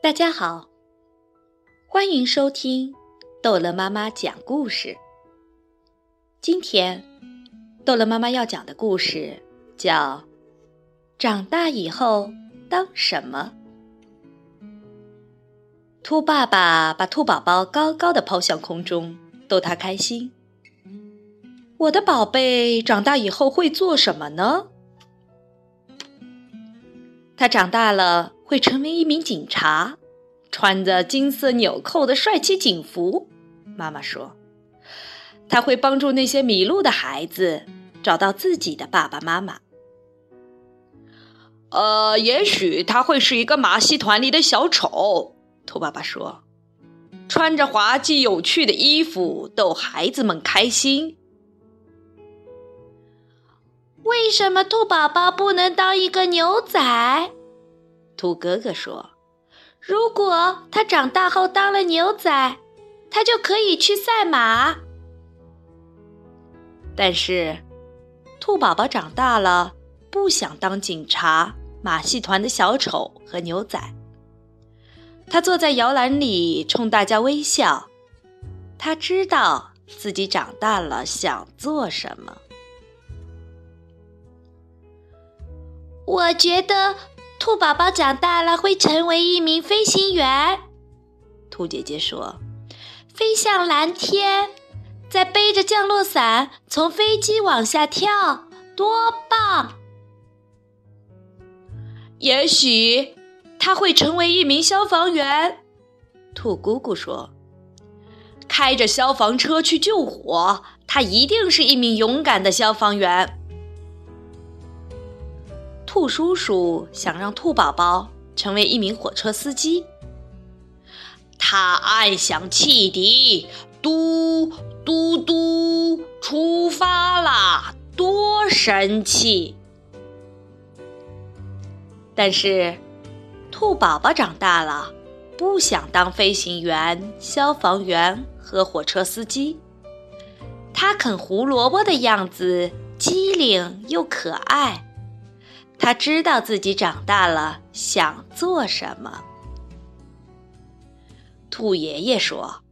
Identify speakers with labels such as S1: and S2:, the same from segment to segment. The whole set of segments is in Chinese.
S1: 大家好，欢迎收听逗乐妈妈讲故事。今天，逗乐妈妈要讲的故事叫《长大以后当什么》。兔爸爸把兔宝宝高高的抛向空中，逗他开心。我的宝贝长大以后会做什么呢？他长大了会成为一名警察，穿着金色纽扣的帅气警服。妈妈说，他会帮助那些迷路的孩子找到自己的爸爸妈妈。
S2: 呃，也许他会是一个马戏团里的小丑。兔爸爸说，穿着滑稽有趣的衣服逗孩子们开心。
S3: 为什么兔宝宝不能当一个牛仔？
S1: 兔哥哥说：“
S3: 如果他长大后当了牛仔，他就可以去赛马。”
S1: 但是，兔宝宝长大了，不想当警察、马戏团的小丑和牛仔。他坐在摇篮里，冲大家微笑。他知道自己长大了想做什么。
S3: 我觉得兔宝宝长大了会成为一名飞行员。
S1: 兔姐姐说：“
S3: 飞向蓝天，再背着降落伞从飞机往下跳，多棒！”
S2: 也许他会成为一名消防员。
S1: 兔姑姑说：“
S2: 开着消防车去救火，他一定是一名勇敢的消防员。”
S1: 兔叔叔想让兔宝宝成为一名火车司机。
S2: 他按响汽笛，嘟嘟嘟，出发啦！多神气！
S1: 但是，兔宝宝长大了，不想当飞行员、消防员和火车司机。他啃胡萝卜的样子机灵又可爱。他知道自己长大了想做什么。
S2: 兔爷爷说：“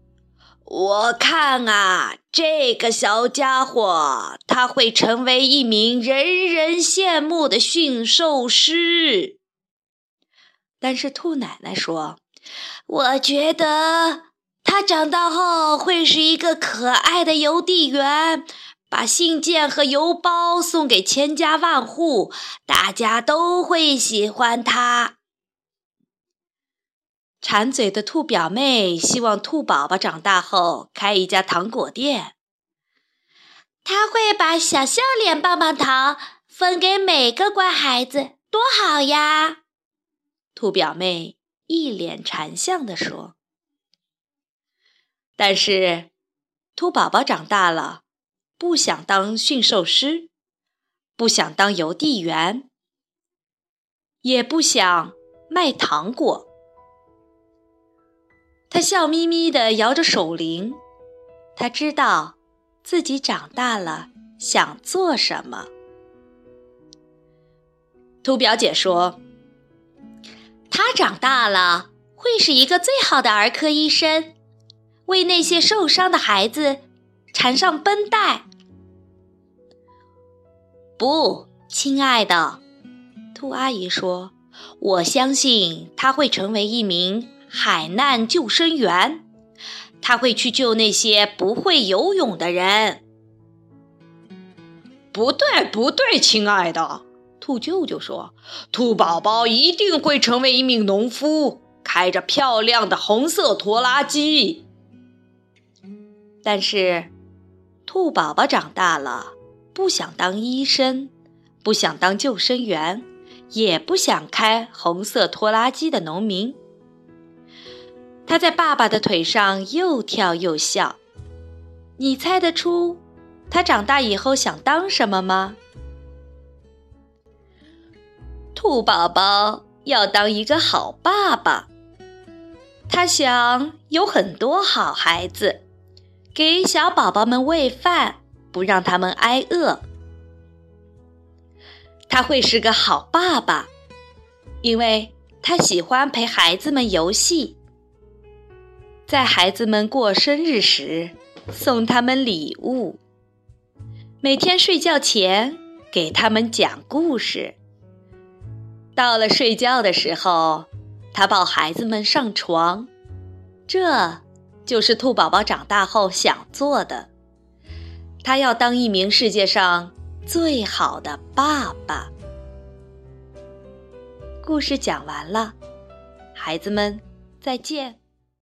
S2: 我看啊，这个小家伙他会成为一名人人羡慕的驯兽师。”
S1: 但是兔奶奶说：“
S3: 我觉得他长大后会是一个可爱的邮递员。”把信件和邮包送给千家万户，大家都会喜欢它。
S1: 馋嘴的兔表妹希望兔宝宝长大后开一家糖果店。
S3: 他会把小笑脸棒棒糖分给每个乖孩子，多好呀！
S1: 兔表妹一脸馋相地说。但是，兔宝宝长大了。不想当驯兽师，不想当邮递员，也不想卖糖果。他笑眯眯地摇着手铃，他知道自己长大了想做什么。兔表姐说：“
S3: 他长大了会是一个最好的儿科医生，为那些受伤的孩子。”缠上绷带。
S1: 不，亲爱的，兔阿姨说：“我相信他会成为一名海难救生员，他会去救那些不会游泳的人。”
S2: 不对，不对，亲爱的，兔舅舅说：“兔宝宝一定会成为一名农夫，开着漂亮的红色拖拉机。”
S1: 但是。兔宝宝长大了，不想当医生，不想当救生员，也不想开红色拖拉机的农民。他在爸爸的腿上又跳又笑。你猜得出他长大以后想当什么吗？兔宝宝要当一个好爸爸。他想有很多好孩子。给小宝宝们喂饭，不让他们挨饿。他会是个好爸爸，因为他喜欢陪孩子们游戏，在孩子们过生日时送他们礼物，每天睡觉前给他们讲故事。到了睡觉的时候，他抱孩子们上床。这就是兔宝宝长大后想做的。他要当一名世界上最好的爸爸。故事讲完了，孩子们再见。